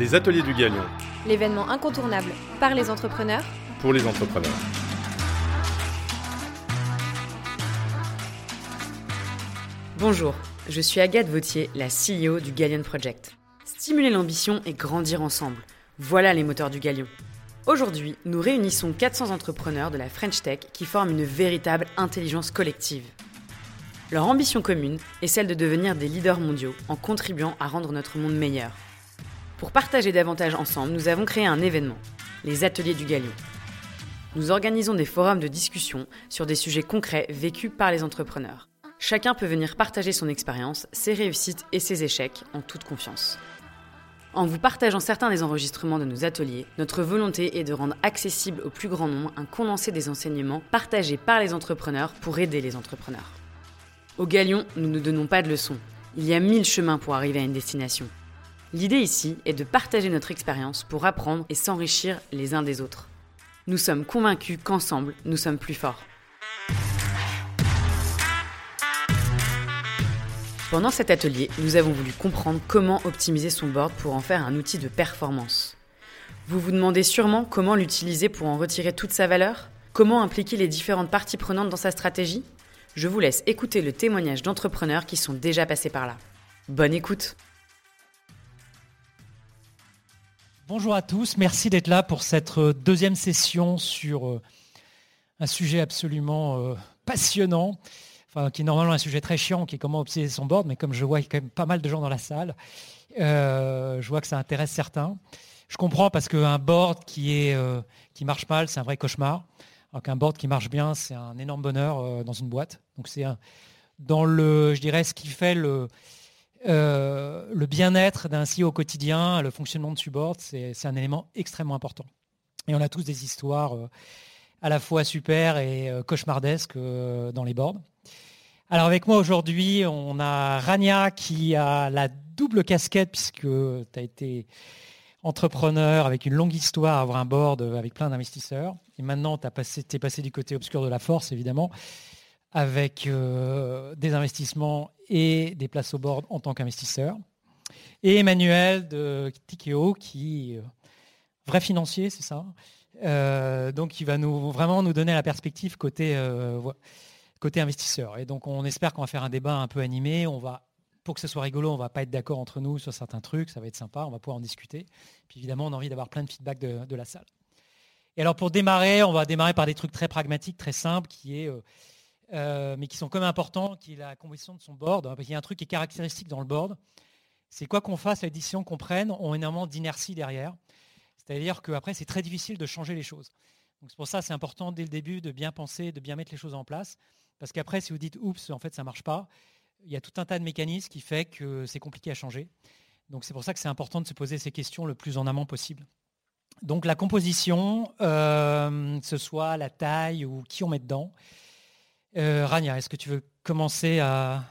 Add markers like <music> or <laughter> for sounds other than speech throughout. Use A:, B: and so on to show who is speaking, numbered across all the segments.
A: Les ateliers du Galion,
B: L'événement incontournable par les entrepreneurs
A: pour les entrepreneurs.
C: Bonjour, je suis Agathe Vautier, la CEO du Galion Project. Stimuler l'ambition et grandir ensemble. Voilà les moteurs du Galion. Aujourd'hui, nous réunissons 400 entrepreneurs de la French Tech qui forment une véritable intelligence collective. Leur ambition commune est celle de devenir des leaders mondiaux en contribuant à rendre notre monde meilleur. Pour partager davantage ensemble, nous avons créé un événement, les Ateliers du Galion. Nous organisons des forums de discussion sur des sujets concrets vécus par les entrepreneurs. Chacun peut venir partager son expérience, ses réussites et ses échecs en toute confiance. En vous partageant certains des enregistrements de nos ateliers, notre volonté est de rendre accessible au plus grand nombre un condensé des enseignements partagés par les entrepreneurs pour aider les entrepreneurs. Au Galion, nous ne donnons pas de leçons. Il y a mille chemins pour arriver à une destination. L'idée ici est de partager notre expérience pour apprendre et s'enrichir les uns des autres. Nous sommes convaincus qu'ensemble, nous sommes plus forts. Pendant cet atelier, nous avons voulu comprendre comment optimiser son board pour en faire un outil de performance. Vous vous demandez sûrement comment l'utiliser pour en retirer toute sa valeur? Comment impliquer les différentes parties prenantes dans sa stratégie? Je vous laisse écouter le témoignage d'entrepreneurs qui sont déjà passés par là. Bonne écoute
D: Bonjour à tous, merci d'être là pour cette euh, deuxième session sur euh, un sujet absolument euh, passionnant, enfin, qui est normalement un sujet très chiant, qui est comment optimiser son board, mais comme je vois quand même pas mal de gens dans la salle, je vois que ça intéresse certains. Je comprends parce qu'un board qui, qui marche mal, c'est un vrai cauchemar, alors qu'un board qui marche bien, c'est un énorme bonheur dans une boîte. Donc c'est dans le, je dirais, ce qui fait le, euh, le bien-être d'un CEO au quotidien, le fonctionnement de Subboard, c'est un élément extrêmement important. Et on a tous des histoires euh, à la fois super et euh, cauchemardesques dans les boards. Alors avec moi aujourd'hui, on a Rania qui a la double casquette puisque tu as été entrepreneur avec une longue histoire à avoir un board avec plein d'investisseurs. Et maintenant, tu es passé du côté obscur de la force, évidemment avec euh, des investissements et des places au board en tant qu'investisseur. Et Emmanuel de Tikeo, qui euh, vrai financier, c'est ça. Euh, donc, il va nous vraiment nous donner la perspective côté, côté investisseur. Et donc, on espère qu'on va faire un débat un peu animé. On va, pour que ce soit rigolo, on va pas être d'accord entre nous sur certains trucs. Ça va être sympa. On va pouvoir en discuter. Puis évidemment, on a envie d'avoir plein de feedback de, la salle. Et alors, pour démarrer, on va démarrer par des trucs très pragmatiques, très simples, qui est euh, mais qui sont comme importants, qui est la composition de son board. Parce qu'il y a un truc qui est caractéristique dans le board, c'est quoi qu'on fasse, les décisions qu'on prenne ont énormément d'inertie derrière. C'est-à-dire qu'après, c'est très difficile de changer les choses. Donc c'est pour ça c'est important dès le début de bien penser, de bien mettre les choses en place. Parce qu'après, si vous dites oups, en fait, ça ne marche pas, il y a tout un tas de mécanismes qui fait que c'est compliqué à changer. Donc c'est pour ça que c'est important de se poser ces questions le plus en amont possible. Donc la composition, euh, ce soit la taille ou qui on met dedans, euh, Rania, est-ce que tu veux commencer à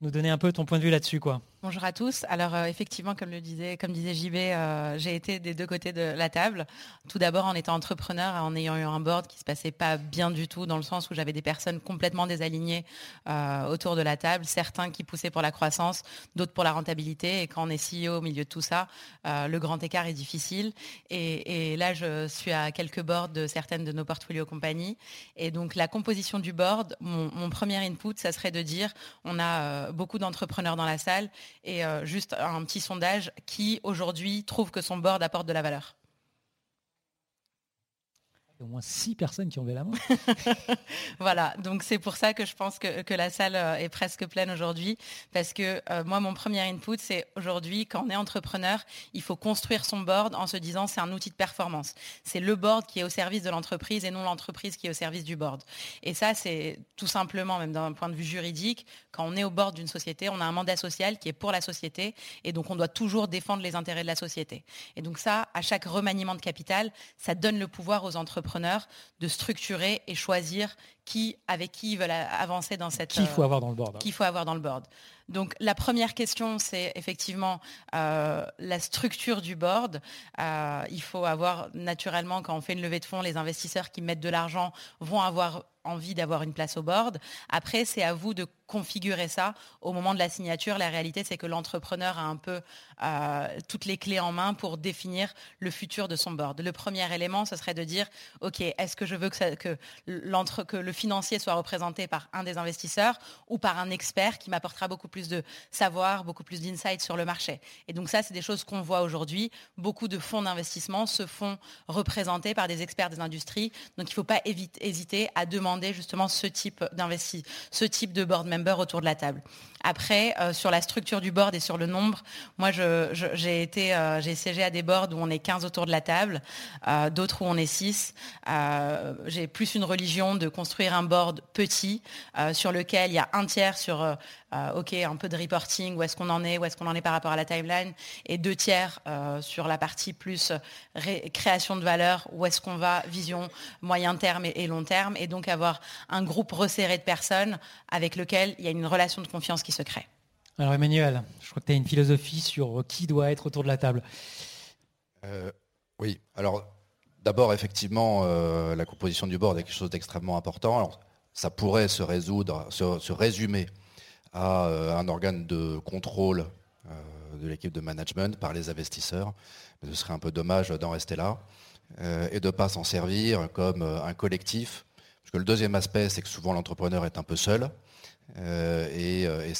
D: nous donner un peu ton point de vue là-dessus quoi?
E: Bonjour à tous. Alors euh, effectivement, comme le disait, comme disait JB, euh, j'ai été des deux côtés de la table. Tout d'abord en étant entrepreneur, en ayant eu un board qui se passait pas bien du tout, dans le sens où j'avais des personnes complètement désalignées euh, autour de la table, certains qui poussaient pour la croissance, d'autres pour la rentabilité. Et quand on est CEO au milieu de tout ça, le grand écart est difficile. Et, là, je suis à quelques boards de certaines de nos portfolios compagnies. Et donc la composition du board, mon, mon premier input, ça serait de dire, on a beaucoup d'entrepreneurs dans la salle et euh, juste un petit sondage qui aujourd'hui trouve que son board apporte de la valeur
D: au moins six personnes qui ont levé la main. <laughs>
E: voilà, donc c'est pour ça que je pense que, la salle euh, est presque pleine aujourd'hui, parce que euh, moi, mon premier input, c'est aujourd'hui, quand on est entrepreneur, il faut construire son board en se disant c'est un outil de performance. C'est le board qui est au service de l'entreprise et non l'entreprise qui est au service du board. Et ça, c'est tout simplement, même d'un point de vue juridique, quand on est au board d'une société, on a un mandat social qui est pour la société, et donc on doit toujours défendre les intérêts de la société. Et donc ça, à chaque remaniement de capital, ça donne le pouvoir aux entrepreneurs de structurer et choisir qui, avec qui ils veulent avancer dans cette...
D: Qui faut avoir dans le board. Hein.
E: Qui faut avoir dans le board. Donc la première question, c'est effectivement euh, la structure du board. Euh, il faut avoir naturellement, quand on fait une levée de fonds, les investisseurs qui mettent de l'argent vont avoir envie d'avoir une place au board. Après, c'est à vous de configurer ça au moment de la signature. La réalité, c'est que l'entrepreneur a un peu euh, toutes les clés en main pour définir le futur de son board. Le premier élément, ce serait de dire, OK, est-ce que je veux que, que, le financier soit représenté par un des investisseurs ou par un expert qui m'apportera beaucoup plus de savoir, beaucoup plus d'insight sur le marché Et donc ça, c'est des choses qu'on voit aujourd'hui. Beaucoup de fonds d'investissement se font représenter par des experts des industries. Donc il ne faut pas hésiter à demander justement ce type d'investi, ce type de board member autour de la table. Après, euh, sur la structure du board et sur le nombre, moi, euh, j'ai siégé à des boards où on est 15 autour de la table, euh, d'autres où on est 6. j'ai plus une religion de construire un board petit sur lequel il y a un tiers sur OK, un peu de reporting, où est-ce qu'on en est, où est-ce qu'on en est par rapport à la timeline, et deux tiers sur la partie plus création de valeur, où est-ce qu'on va, vision moyen terme et, long terme, et donc avoir un groupe resserré de personnes avec lequel il y a une relation de confiance qui se crée.
D: Alors Emmanuel, je crois que tu as une philosophie sur qui doit être autour de la table.
F: Euh, oui, alors d'abord effectivement, euh, la composition du board est quelque chose d'extrêmement important. Alors, ça pourrait se résoudre, se, résumer à euh, un organe de contrôle de l'équipe de management par les investisseurs. Mais ce serait un peu dommage d'en rester là et de ne pas s'en servir comme un collectif. Parce que le deuxième aspect, c'est que souvent l'entrepreneur est un peu seul. Euh, euh,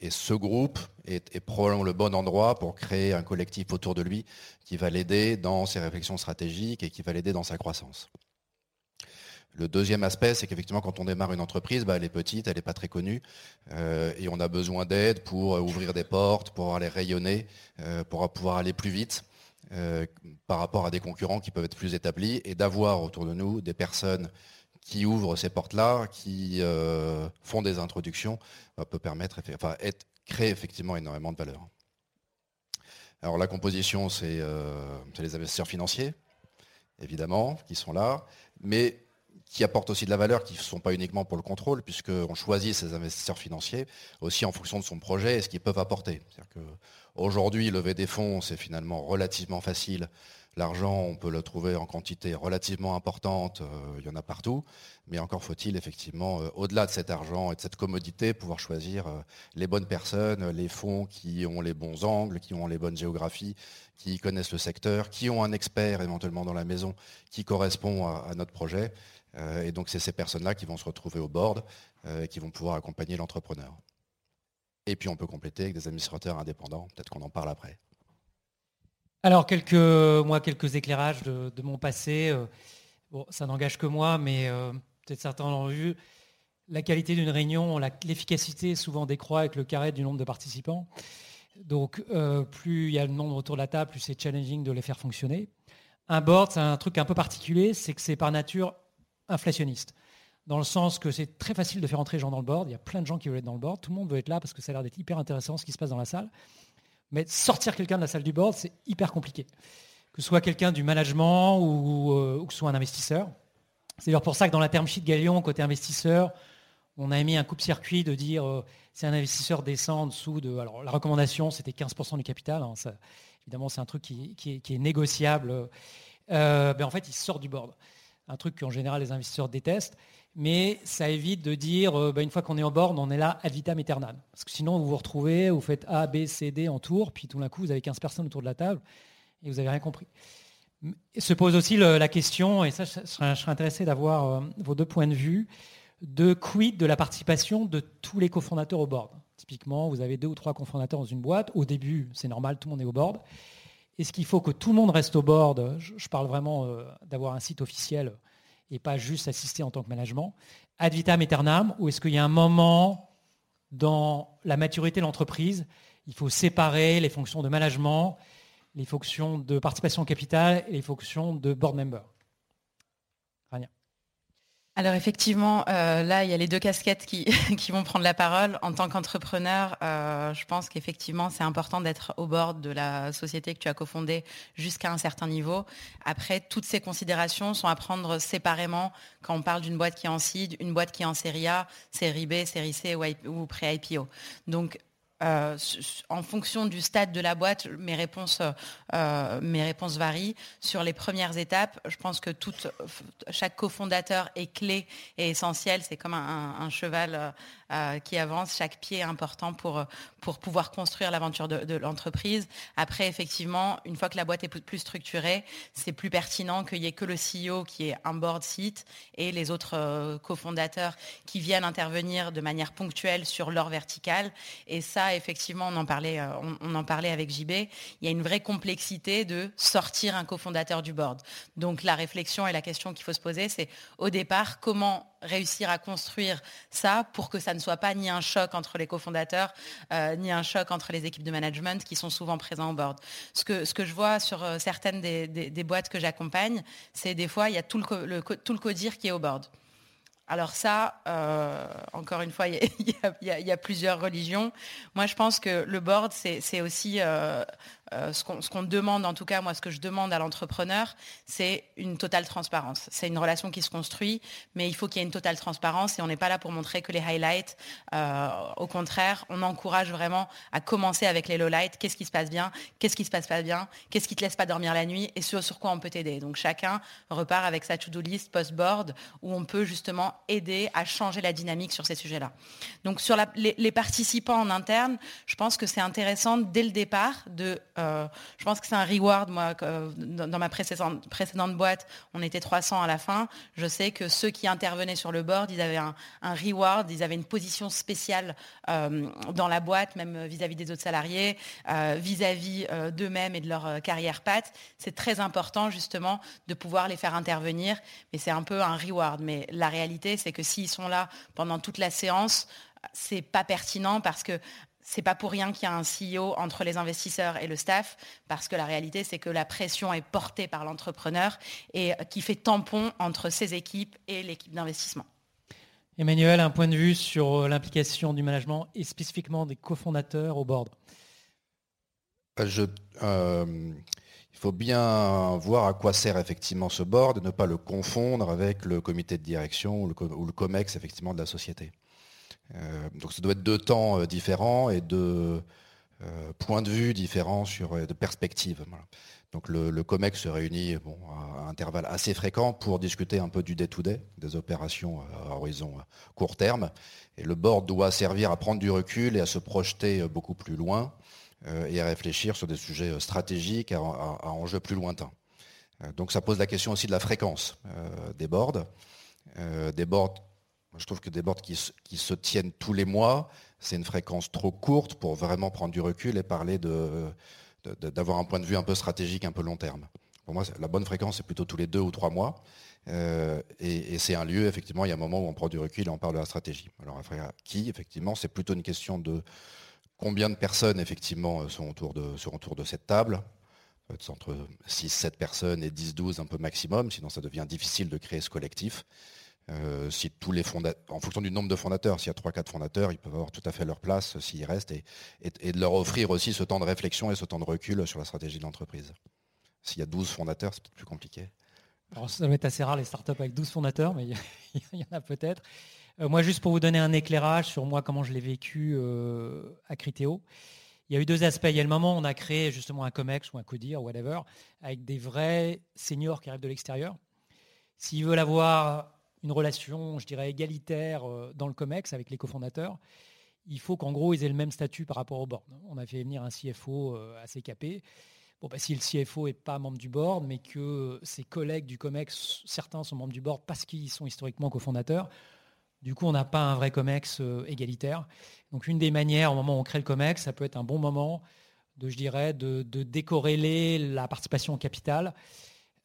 F: et, ce groupe est, probablement le bon endroit pour créer un collectif autour de lui qui va l'aider dans ses réflexions stratégiques et qui va l'aider dans sa croissance. Le deuxième aspect, c'est qu'effectivement, quand on démarre une entreprise, bah, elle est petite, elle n'est pas très connue, euh, et on a besoin d'aide pour ouvrir des portes, pour aller rayonner, pour pouvoir aller plus vite par rapport à des concurrents qui peuvent être plus établis, et d'avoir autour de nous des personnes qui ouvrent ces portes-là, qui euh, font des introductions, euh, peut permettre, enfin, être, créer effectivement énormément de valeur. Alors la composition, euh, c'est les investisseurs financiers, évidemment, qui sont là, mais qui apportent aussi de la valeur, qui ne sont pas uniquement pour le contrôle, puisqu'on choisit ces investisseurs financiers aussi en fonction de son projet et ce qu'ils peuvent apporter. Aujourd'hui, lever des fonds, c'est finalement relativement facile L'argent, on peut le trouver en quantité relativement importante, euh, il y en a partout, mais encore faut-il effectivement, euh, au-delà de cet argent et de cette commodité, pouvoir choisir euh, les bonnes personnes, les fonds qui ont les bons angles, qui ont les bonnes géographies, qui connaissent le secteur, qui ont un expert éventuellement dans la maison qui correspond à, notre projet. Et donc c'est ces personnes-là qui vont se retrouver au board et qui vont pouvoir accompagner l'entrepreneur. Et puis on peut compléter avec des administrateurs indépendants, peut-être qu'on en parle après.
D: Alors, quelques, moi, quelques éclairages de, mon passé. Euh, bon, ça n'engage que moi, mais euh, peut-être certains l'ont vu. La qualité d'une réunion, l'efficacité souvent décroît avec le carré du nombre de participants. Donc, euh, plus il y a le nombre autour de la table, plus c'est challenging de les faire fonctionner. Un board, c'est un truc un peu particulier, c'est que c'est par nature inflationniste. Dans le sens que c'est très facile de faire entrer les gens dans le board. Il y a plein de gens qui veulent être dans le board. Tout le monde veut être là parce que ça a l'air d'être hyper intéressant ce qui se passe dans la salle. Mais sortir quelqu'un de la salle du board, c'est hyper compliqué. Que ce soit quelqu'un du management ou, euh, que ce soit un investisseur. C'est d'ailleurs pour ça que dans la term sheet Galion, côté investisseur, on a émis un coup-circuit de dire euh, si un investisseur descend en dessous de. Alors la recommandation, c'était 15% du capital. Hein, évidemment, c'est un truc qui, est, négociable. Euh, ben, en fait, il sort du board. Un truc qu'en général les investisseurs détestent mais ça évite de dire, euh, bah, une fois qu'on est en borne, on est là ad vitam aeternam. Parce que sinon, vous vous retrouvez, vous faites A, B, C, D en tour, puis tout d'un coup, vous avez 15 personnes autour de la table, et vous n'avez rien compris. Se pose aussi la question, et ça, je serais, intéressé d'avoir euh, vos deux points de vue, de quid de la participation de tous les cofondateurs au board? Typiquement, vous avez deux ou trois cofondateurs dans une boîte. Au début, c'est normal, tout le monde est au board. Est-ce qu'il faut que tout le monde reste au board? Je, parle vraiment euh, d'avoir un site officiel et pas juste assister en tant que management, ad vitam aeternam, ou est-ce qu'il y a un moment dans la maturité de l'entreprise, il faut séparer les fonctions de management, les fonctions de participation au capital et les fonctions de board member?
E: Alors effectivement, euh, là, il y a les deux casquettes <laughs> qui, vont prendre la parole. En tant qu'entrepreneur, euh, je pense qu'effectivement, c'est important d'être au bord de la société que tu as cofondée jusqu'à un certain niveau. Après, toutes ces considérations sont à prendre séparément quand on parle d'une boîte qui est en seed, une boîte qui est en série A, série B, série C ou, pré-IPO. Euh, en fonction du stade de la boîte, réponses, euh, mes réponses varient. Sur les premières étapes, je pense que chaque cofondateur est clé et essentiel. C'est comme un, cheval qui avance. Chaque pied est important pour, pour pouvoir construire l'aventure de, l'entreprise. Après, effectivement, une fois que la boîte est plus, structurée, c'est plus pertinent qu'il n'y ait que le CEO qui est un board seat et les autres cofondateurs qui viennent intervenir de manière ponctuelle sur leur verticale. Et ça, effectivement, on en parlait, euh, on, en parlait avec JB. Il y a une vraie complexité de sortir un cofondateur du board. Donc la réflexion et la question qu'il faut se poser, c'est au départ, comment réussir à construire ça pour que ça ne soit pas ni un choc entre les cofondateurs, euh, ni un choc entre les équipes de management qui sont souvent présents au board. Ce que, ce que je vois sur euh, certaines des, boîtes que j'accompagne, c'est des fois, il y a tout le, tout le codir qui est au board. Alors ça, euh, encore une fois, il y, a plusieurs religions. Moi, je pense que le board, c'est aussi euh, ce qu'on demande, en tout cas, moi, ce que je demande à l'entrepreneur, c'est une totale transparence. C'est une relation qui se construit, mais il faut qu'il y ait une totale transparence et on n'est pas là pour montrer que les highlights. Euh, au contraire, on encourage vraiment à commencer avec les lowlights. Qu'est-ce qui se passe bien? Qu'est-ce qui se passe pas bien? Qu'est-ce qui te laisse pas dormir la nuit? Et sur, quoi on peut t'aider Donc chacun repart avec sa to-do list post-board où on peut justement aider à changer la dynamique sur ces sujets-là. Donc sur les, participants en interne, je pense que c'est intéressant dès le départ de euh, je pense que c'est un reward. Moi, dans ma précédente, boîte, on était 300 à la fin. Je sais que ceux qui intervenaient sur le board, ils avaient un, reward, ils avaient une position spéciale euh, dans la boîte, même vis-à-vis des autres salariés, euh, vis-à-vis d'eux-mêmes et de leur carrière patte. C'est très important justement de pouvoir les faire intervenir, mais c'est un peu un reward. Mais la réalité, c'est que s'ils sont là pendant toute la séance, c'est pas pertinent parce que c'est pas pour rien qu'il y a un CEO entre les investisseurs et le staff, parce que la réalité, c'est que la pression est portée par l'entrepreneur et qui fait tampon entre ses équipes et l'équipe d'investissement.
D: Emmanuel, un point de vue sur euh, l'implication du management et spécifiquement des cofondateurs au board
F: euh, euh, Il faut bien voir à quoi sert effectivement ce board et ne pas le confondre avec le comité de direction ou le, ou le COMEX effectivement de la société. Euh, donc ça doit être deux temps euh, différents et deux euh, points de vue différents sur de perspectives. Donc le, COMEX se réunit bon, à intervalles assez fréquents pour discuter un peu du day-to-day, des opérations à horizon court terme. Et le board doit servir à prendre du recul et à se projeter beaucoup plus loin et à réfléchir sur des sujets stratégiques à, enjeux plus lointains. donc ça pose la question aussi de la fréquence des boards. des boards je trouve que des boards qui, se tiennent tous les mois, c'est une fréquence trop courte pour vraiment prendre du recul et parler d'avoir un point de vue un peu stratégique, un peu long terme. Pour moi, la bonne fréquence, c'est plutôt tous les deux ou trois mois. Euh, et, c'est un lieu, effectivement, il y a un moment où on prend du recul et on parle de la stratégie. Alors, qui, effectivement, c'est plutôt une question de combien de personnes, effectivement, sont autour de, sont autour de cette table. Peut-être entre 6-7 personnes et 10-12 un peu maximum, sinon ça devient difficile de créer ce collectif. Euh, si tous les en fonction du nombre de fondateurs, s'il y a 3-4 fondateurs, ils peuvent avoir tout à fait leur place s'ils restent et, de leur offrir aussi ce temps de réflexion et ce temps de recul sur la stratégie de l'entreprise. S'il y a 12 fondateurs, c'est peut-être plus compliqué.
D: Ça va être assez rare les startups avec 12 fondateurs, mais <laughs> il y, en a peut-être. Euh, moi, juste pour vous donner un éclairage sur moi, comment je l'ai vécu euh, à Criteo, il y a eu deux aspects. Il y a le moment où on a créé justement un COMEX ou un CODIR, whatever, avec des vrais seniors qui arrivent de l'extérieur. S'ils veulent avoir une relation, je dirais, égalitaire euh, dans le COMEX avec les cofondateurs, il faut qu'en gros, ils aient le même statut par rapport au board. On a fait venir un CFO euh, assez capé. Bon, bah, si le CFO n'est pas membre du board, mais que ses collègues du COMEX, certains sont membres du board parce qu'ils sont historiquement cofondateurs, du coup, on n'a pas un vrai COMEX euh, égalitaire. Donc, une des manières, au moment où on crée le COMEX, ça peut être un bon moment de, je dirais, de, de décorréler la participation au capital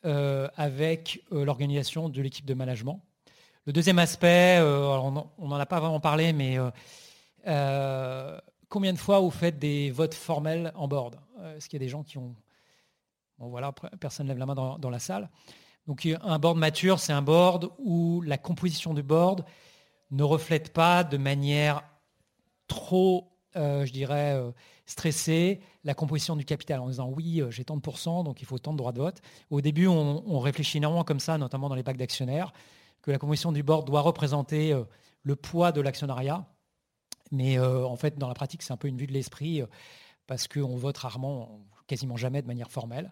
D: avec l'organisation de l'équipe de management. Le deuxième aspect, euh, on n'en a pas vraiment parlé, mais euh, euh, combien de fois vous faites des votes formels en board? Est-ce qu'il y a des gens qui ont... Bon voilà, personne ne lève la main dans, la salle. Donc un board mature, c'est un board où la composition du board ne reflète pas de manière trop, je dirais, stressée la composition du capital en disant oui, j'ai tant de pourcents, donc il faut tant de droits de vote. Au début, on, on réfléchit énormément comme ça, notamment dans les packs d'actionnaires que la composition du board doit représenter euh, le poids de l'actionnariat Mais en fait, dans la pratique, c'est un peu une vue de l'esprit parce qu'on vote rarement, quasiment jamais de manière formelle.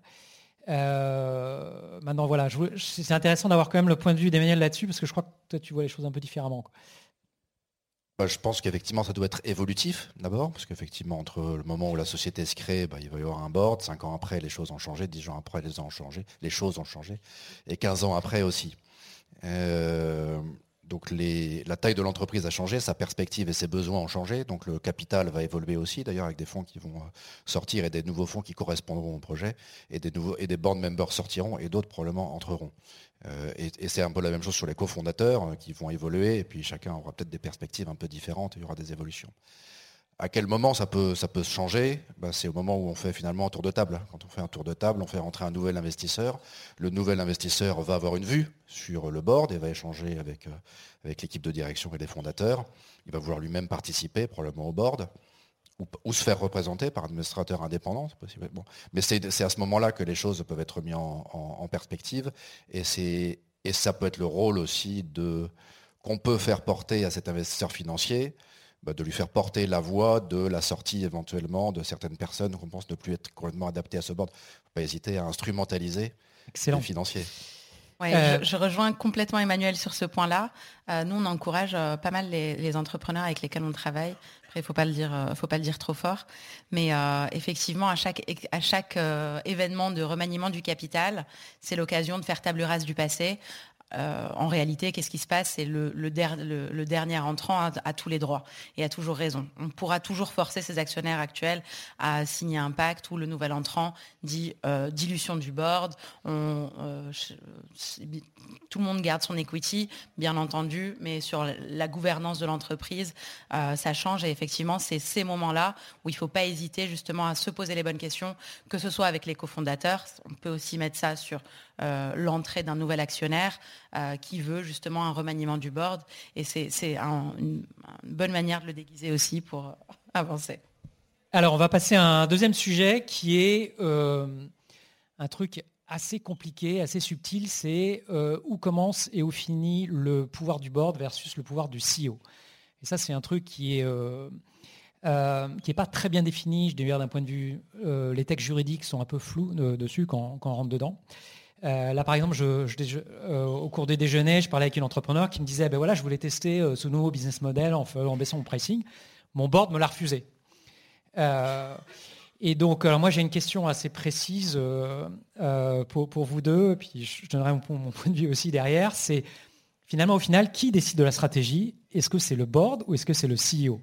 D: maintenant, voilà, c'est intéressant d'avoir quand même le point de vue d'Emmanuel là-dessus, parce que je crois que toi, tu vois les choses un peu différemment.
F: Bah, je pense qu'effectivement, ça doit être évolutif d'abord, parce qu'effectivement, entre le moment où la société se crée, bah, il va y avoir un board. Cinq ans après, les choses ont changé. Dix ans après, les, ont changé, les choses ont changé. Et 15 ans après aussi. Euh, donc la taille de l'entreprise a changé, sa perspective et ses besoins ont changé. Donc le capital va évoluer aussi, d'ailleurs, avec des fonds qui vont euh, sortir et des nouveaux fonds qui correspondront au projet. Et des, nouveaux, board members sortiront et d'autres probablement entreront. Euh, et, c'est un peu la même chose sur les cofondateurs qui vont évoluer, et puis chacun aura peut-être des perspectives un peu différentes, et il y aura des évolutions. À quel moment ça peut, se changer bah, C'est au moment où on fait finalement un tour de table. Quand on fait un tour de table, on fait rentrer un nouvel investisseur. Le nouvel investisseur va avoir une vue sur le board et va échanger avec, euh, l'équipe de direction et les fondateurs. Il va vouloir lui-même participer probablement au board ou, se faire représenter par un administrateur indépendant. Mais c'est à ce moment-là que les choses peuvent être mises en, perspective. Et, et ça peut être le rôle aussi qu'on peut faire porter à cet investisseur financier, de lui faire porter la voix de la sortie éventuellement de certaines personnes qu'on pense ne plus être complètement adaptées à ce board. Il ne faut pas hésiter à instrumentaliser
D: Excellent.
F: les financiers.
E: Euh, je, rejoins complètement Emmanuel sur ce point-là. Euh, nous, on encourage euh, pas mal les, entrepreneurs avec lesquels on travaille. Après, il faut pas le dire, faut pas le dire trop fort. Mais effectivement, à chaque, à chaque événement de remaniement du capital, c'est l'occasion de faire table rase du passé, euh, en réalité, qu'est-ce qui se passe? C'est le, dernier entrant a, tous les droits et a toujours raison. On pourra toujours forcer ses actionnaires actuels à signer un pacte où le nouvel entrant dit euh, dilution du board, euh, tout le monde garde son equity, bien entendu, mais sur la gouvernance de l'entreprise, ça change. Et effectivement, c'est ces moments-là où il ne faut pas hésiter justement à se poser les bonnes questions, que ce soit avec les cofondateurs, on peut aussi mettre ça sur l'entrée d'un nouvel actionnaire, euh, qui veut justement un remaniement du board. Et c'est une, bonne manière de le déguiser aussi pour euh, <laughs> avancer.
D: Alors, on va passer à un deuxième sujet qui est euh, un truc assez compliqué, assez subtil, c'est où commence et où finit le pouvoir du board versus le pouvoir du CEO. Et ça, c'est un truc qui est... qui n'est pas très bien défini. Je dirais d'un point de vue, les textes juridiques sont un peu flous dessus quand, quand, on rentre dedans. Euh, là, par exemple, euh, au cours des déjeuners, je parlais avec une entrepreneur qui me disait, ben je voulais tester euh, ce nouveau business model en, baissant mon pricing. Mon board me l'a refusé. et donc, alors moi, j'ai une question assez précise pour, vous deux, puis je donnerai mon, point de vue aussi derrière. C'est finalement, au final, qui décide de la stratégie? Est-ce que c'est le board ou est-ce que c'est le CEO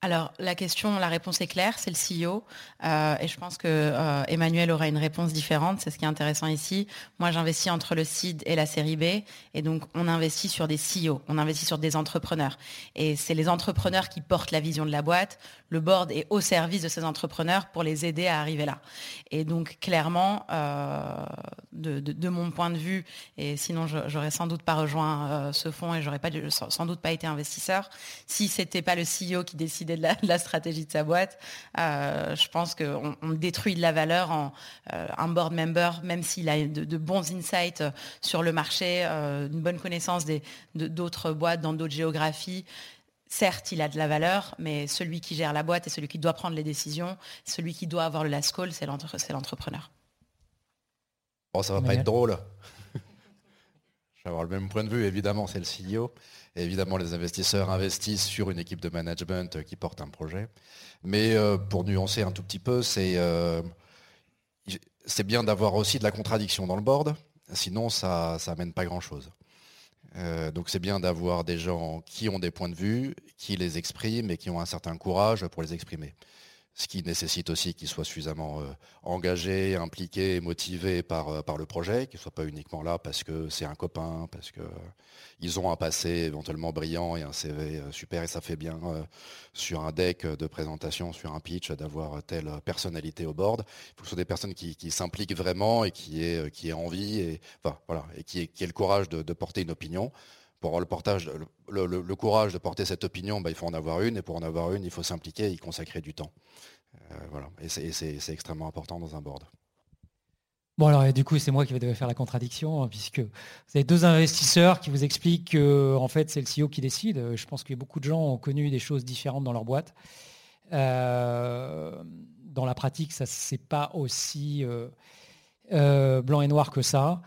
E: alors la question, la réponse est claire, c'est le CEO. Euh, et je pense que euh, Emmanuel aura une réponse différente. C'est ce qui est intéressant ici. Moi, j'investis entre le seed et la série B, et donc on investit sur des CEO, on investit sur des entrepreneurs. Et c'est les entrepreneurs qui portent la vision de la boîte. Le board est au service de ces entrepreneurs pour les aider à arriver là. Et donc clairement, euh, de, mon point de vue, et sinon j'aurais sans doute pas rejoint ce fonds et j'aurais pas sans doute pas été investisseur si c'était pas le CEO qui décide de la, stratégie de sa boîte. Euh, je pense qu'on on détruit de la valeur en euh, un board member, même s'il a de, bons insights sur le marché, euh, une bonne connaissance d'autres boîtes dans d'autres géographies. Certes, il a de la valeur, mais celui qui gère la boîte et celui qui doit prendre les décisions, celui qui doit avoir le last call, c'est l'entrepreneur.
F: Bon, ça va pas être drôle. <laughs> Je vais avoir le même point de vue, évidemment, c'est le CEO évidemment, les investisseurs investissent sur une équipe de management qui porte un projet. Mais euh, pour nuancer un tout petit peu, euh, c'est bien d'avoir aussi de la contradiction dans le board, sinon ça n'amène pas grand-chose. Euh, donc c'est bien d'avoir des gens qui ont des points de vue, qui les expriment et qui ont un certain courage pour les exprimer ce qui nécessite aussi qu'ils soient suffisamment euh, engagés, impliqués, motivés par, euh, par le projet, qu'ils ne soient pas uniquement là parce que c'est un copain, parce qu'ils ont un passé éventuellement brillant et un CV euh, super, et ça fait bien sur un deck de présentation, sur un pitch, d'avoir telle personnalité au board. Il faut que ce soit des personnes qui, s'impliquent vraiment et qui aient, envie, et qui aient, le courage de, porter une opinion pour avoir le, portage, le, courage de porter cette opinion, bah, il faut en avoir une, et pour en avoir une, il faut s'impliquer et y consacrer du temps. Euh, voilà. Et c'est extrêmement important dans un board.
D: Bon alors et du coup c'est moi qui vais faire la contradiction hein, puisque vous avez deux investisseurs qui vous expliquent que en fait c'est le CEO qui décide. Je pense que beaucoup de gens ont connu des choses différentes dans leur boîte. Euh, dans la pratique ça c'est pas aussi euh, blanc et noir que ça.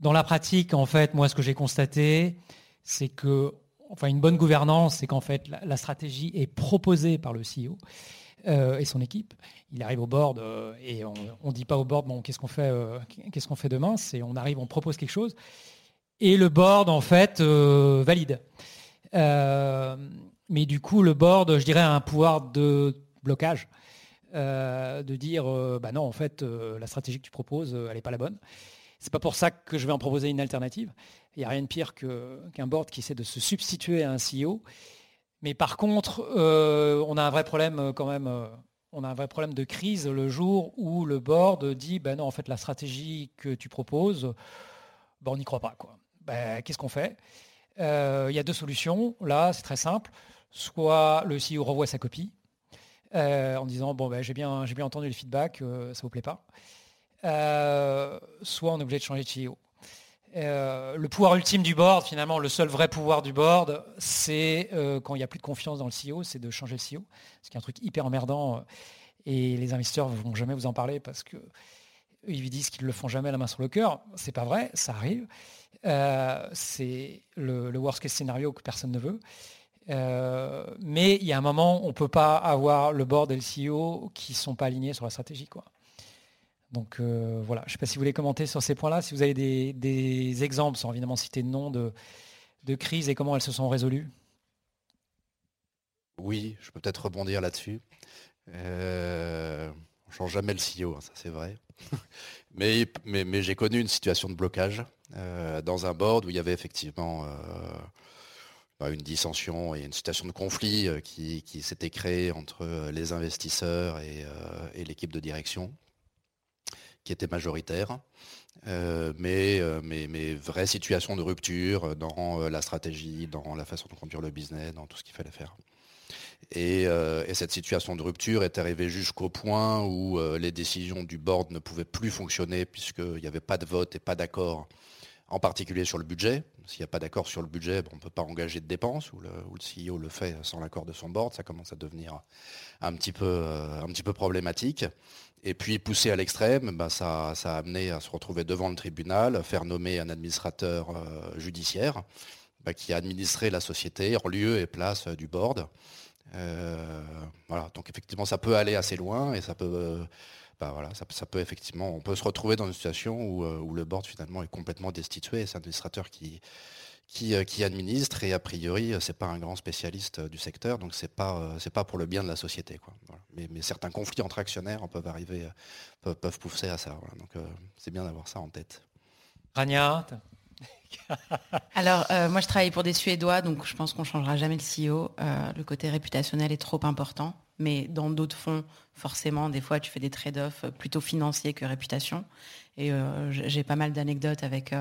D: Dans la pratique en fait moi ce que j'ai constaté c'est que enfin une bonne gouvernance c'est qu'en fait la, stratégie est proposée par le CEO. et son équipe. Il arrive au board et on ne dit pas au board bon qu'est-ce qu'on fait, qu'est-ce qu'on fait demain. C'est on arrive, on propose quelque chose et le board en fait valide. mais du coup le board, je dirais, a un pouvoir de blocage, de dire bah non en fait la stratégie que tu proposes elle n'est pas la bonne. C'est pas pour ça que je vais en proposer une alternative. Il n'y a rien de pire qu'un board qui essaie de se substituer à un CEO. Mais par contre, on a un vrai problème quand même on a un vrai problème de crise le jour où le board dit ben non, en fait, la stratégie que tu proposes, ben, on n'y croit pas. Ben, qu'est-ce qu'on fait? Euh, Il y a deux solutions. Là, c'est très simple. Soit le CEO revoit sa copie euh, en disant bon ben, j'ai bien, bien entendu le feedback, euh, ça ne vous plaît pas. Soit on est obligé de changer de CEO. le pouvoir ultime du board, finalement, le seul vrai pouvoir du board, c'est quand il n'y a plus de confiance dans le CEO, c'est de changer le CEO. Ce qui est un truc hyper emmerdant. et les investisseurs ne vont jamais vous en parler parce que ils disent qu'ils ne le font jamais la main sur le cœur. C'est pas vrai, ça arrive. c'est le, worst case scénario que personne ne veut. mais il y a un moment, on ne peut pas avoir le board et le CEO qui ne sont pas alignés sur la stratégie. Quoi. Donc voilà, je ne sais pas si vous voulez commenter sur ces points-là, si vous avez des, exemples, sans évidemment citer de nom, de, crises et comment elles se sont résolues.
F: Oui, je peux peut-être rebondir là-dessus. Euh, on ne change jamais le CEO, hein, ça c'est vrai. <laughs> mais, j'ai connu une situation de blocage euh, dans un board où il y avait effectivement euh, bah, une dissension et une situation de conflit qui, s'était créée entre les investisseurs et, l'équipe de direction, qui était majoritaire. mais, mais, mais vraie situation de rupture dans la stratégie, dans la façon de conduire le business, dans tout ce qu'il fallait faire. Euh, et, cette situation de rupture est arrivée jusqu'au point où euh, les décisions du board ne pouvaient plus fonctionner puisqu'il n'y avait pas de vote et pas d'accord, en particulier sur le budget. S'il n'y a pas d'accord sur le budget, on ne peut pas engager de dépenses, ou le, CEO le fait sans l'accord de son board, ça commence à devenir un petit peu, euh, un petit peu problématique. Et puis poussé à l'extrême, bah, ça, a amené à se retrouver devant le tribunal, faire nommer un administrateur judiciaire bah, qui a administré la société en lieu et place du board. Euh, voilà, donc effectivement, ça peut aller assez loin et ça peut, euh, bah voilà, ça, peut effectivement, on peut se retrouver dans une situation où, euh, où le board finalement est complètement destitué c'est l'administrateur qui, qui, qui, administre et a priori c'est pas un grand spécialiste du secteur donc c'est pas c'est pas pour le bien de la société quoi. mais, mais, certains conflits entre actionnaires peuvent arriver peuvent, pousser à ça donc c'est bien d'avoir ça en tête.
D: Rania, <laughs>
E: Alors, euh, moi, je travaille pour des Suédois, donc je pense qu'on ne changera jamais le CEO. Euh, le côté réputationnel est trop important. Mais dans d'autres fonds, forcément, des fois, tu fais des trade-offs plutôt financiers que réputation. Et euh, j'ai pas mal d'anecdotes avec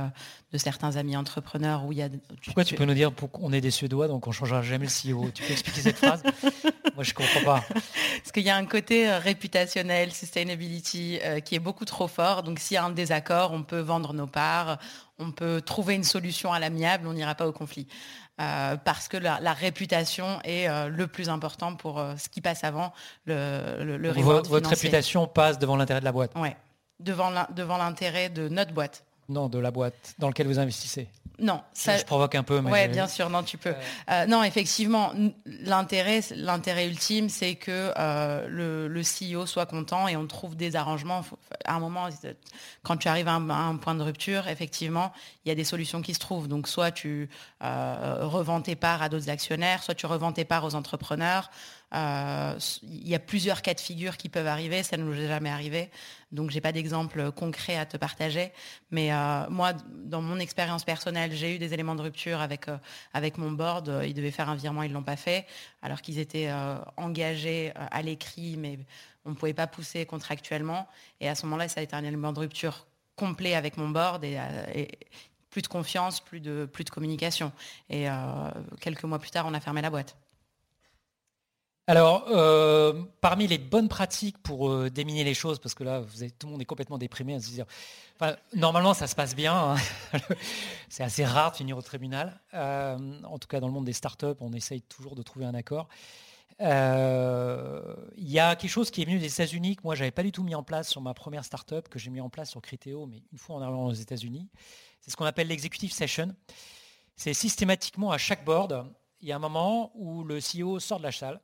E: de certains amis entrepreneurs où il y a.
D: Pourquoi tu, peux nous dire qu'on est des Suédois, donc on ne changera jamais le CEO Tu peux expliquer cette phrase? <laughs> Moi, je comprends pas.
E: Parce qu'il y a un côté réputationnel, sustainability, qui est beaucoup trop fort. Donc, s'il y a un désaccord, on peut vendre nos parts, on peut trouver une solution à l'amiable, on n'ira pas au conflit. Euh, parce que la, réputation est euh, le plus important pour euh, ce qui passe avant le, le,
D: Votre réputation passe devant l'intérêt de la boîte
E: Oui, devant l'intérêt de notre boîte.
D: Non, de la boîte dans laquelle vous investissez.
E: Non,
D: ça. Je provoque un peu.
E: Oui, bien sûr, non, tu peux. Euh, non, effectivement, l'intérêt, l'intérêt ultime, c'est que euh, le, CEO soit content et on trouve des arrangements. À un moment, quand tu arrives à un, point de rupture, effectivement, il y a des solutions qui se trouvent. Donc, soit tu euh, revends tes parts à d'autres actionnaires, soit tu revends tes parts aux entrepreneurs. Euh, il y a plusieurs cas de figure qui peuvent arriver, ça ne nous est jamais arrivé. Donc j'ai pas d'exemple concret à te partager. Mais euh, moi, dans mon expérience personnelle, j'ai eu des éléments de rupture avec, euh, avec mon board. Ils devaient faire un virement, ils ne l'ont pas fait, alors qu'ils étaient engagés à l'écrit, mais on ne pouvait pas pousser contractuellement. Et à ce moment-là, ça a été un élément de rupture complet avec mon board et, plus de confiance, plus de, plus de communication. Et quelques mois plus tard, on a fermé la boîte.
D: Alors, euh, parmi les bonnes pratiques pour euh, déminer les choses, parce que là, tout le monde est complètement déprimé à se dire, normalement, ça se passe bien. hein. <laughs> C'est assez rare de finir au tribunal. Euh, en tout cas, dans le monde des startups, on essaye toujours de trouver un accord. Il y a quelque chose qui est venu des États-Unis que moi, j'avais pas du tout mis en place sur ma première startup, que j'ai mis en place sur Criteo, mais une fois en arrivant aux États-Unis. C'est ce qu'on appelle l'executive session. C'est systématiquement à chaque board, il y a un moment où le CEO sort de la salle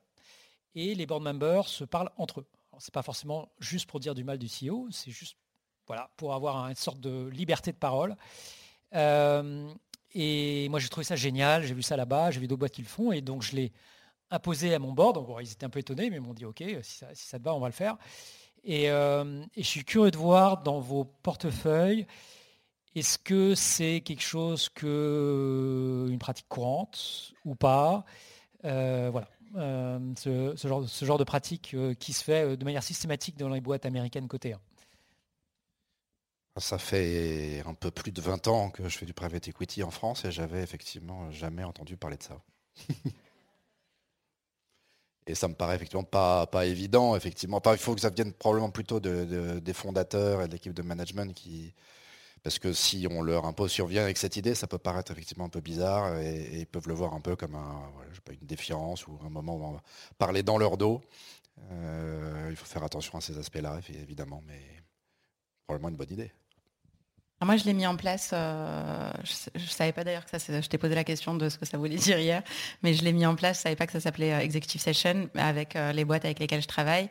D: et les board members se parlent entre eux. Ce n'est pas forcément juste pour dire du mal du CEO, c'est juste voilà, pour avoir une sorte de liberté de parole. Euh, et moi, j'ai trouvé ça génial, j'ai vu ça là-bas, j'ai vu d'autres boîtes qui le font, et donc je l'ai imposé à mon board. Donc, ils étaient un peu étonnés, mais ils m'ont dit, OK, si ça, te va, on va le faire. Et, euh, et, je suis curieux de voir dans vos portefeuilles, est-ce que c'est quelque chose que une pratique courante ou pas? Euh, Voilà. Euh, ce, genre, de pratique euh, qui se fait de manière systématique dans les boîtes américaines côté 1.
F: Ça fait un peu plus de 20 ans que je fais du private equity en France et j'avais effectivement jamais entendu parler de ça. <laughs> et ça me paraît effectivement pas, évident. Effectivement, il faut que ça vienne probablement plutôt de, de, des fondateurs et de l'équipe de management qui, parce que si on leur impose, si on vient avec cette idée, ça peut paraître effectivement un peu bizarre et, ils peuvent le voir un peu comme une défiance ou un moment où on va parler dans leur dos. Euh, il faut faire attention à ces aspects-là, évidemment, mais probablement une bonne idée.
E: Alors moi, je l'ai mis en place. Euh, je ne savais pas d'ailleurs que ça. Je t'ai posé la question de ce que ça voulait dire hier, mais je l'ai mis en place. Je ne savais pas que ça s'appelait Executive Session avec euh, les boîtes avec lesquelles je travaille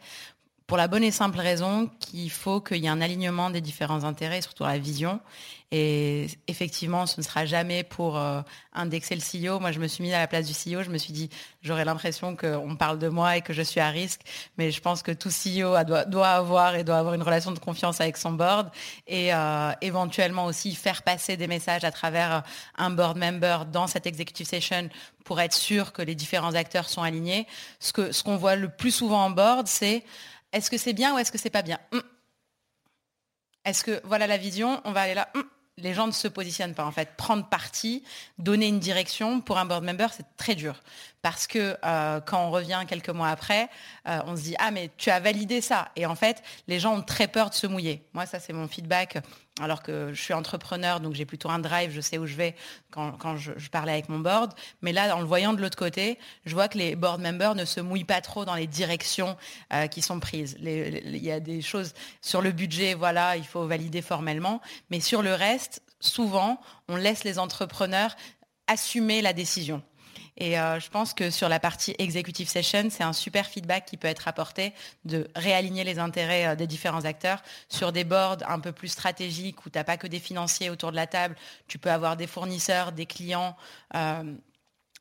E: pour la bonne et simple raison qu'il faut qu'il y ait un alignement des différents intérêts, surtout la vision. Et effectivement, ce ne sera jamais pour euh, indexer le CEO. Moi, je me suis mis à la place du CEO. Je me suis dit, j'aurais l'impression qu'on parle de moi et que je suis à risque. Mais je pense que tout CEO doit, avoir et doit avoir une relation de confiance avec son board et euh, éventuellement aussi faire passer des messages à travers un board member dans cette executive session pour être sûr que les différents acteurs sont alignés. Ce que ce qu'on voit le plus souvent en board, c'est est-ce que c'est bien ou est-ce que c'est pas bien hum. Est-ce que voilà la vision, on va aller là hum. Les gens ne se positionnent pas en fait. Prendre parti, donner une direction pour un board member, c'est très dur parce que euh, quand on revient quelques mois après, euh, on se dit ah mais tu as validé ça et en fait les gens ont très peur de se mouiller. Moi ça c'est mon feedback alors que je suis entrepreneur donc j'ai plutôt un drive, je sais où je vais quand, je, je, parlais avec mon board. Mais là en le voyant de l'autre côté, je vois que les board members ne se mouillent pas trop dans les directions euh, qui sont prises. Il y a des choses sur le budget, voilà, il faut valider formellement, mais sur le reste, souvent on laisse les entrepreneurs assumer la décision. Et euh, je pense que sur la partie executive session, c'est un super feedback qui peut être apporté de réaligner les intérêts euh, des différents acteurs sur des boards un peu plus stratégiques où tu n'as pas que des financiers autour de la table, tu peux avoir des fournisseurs, des clients. Euh,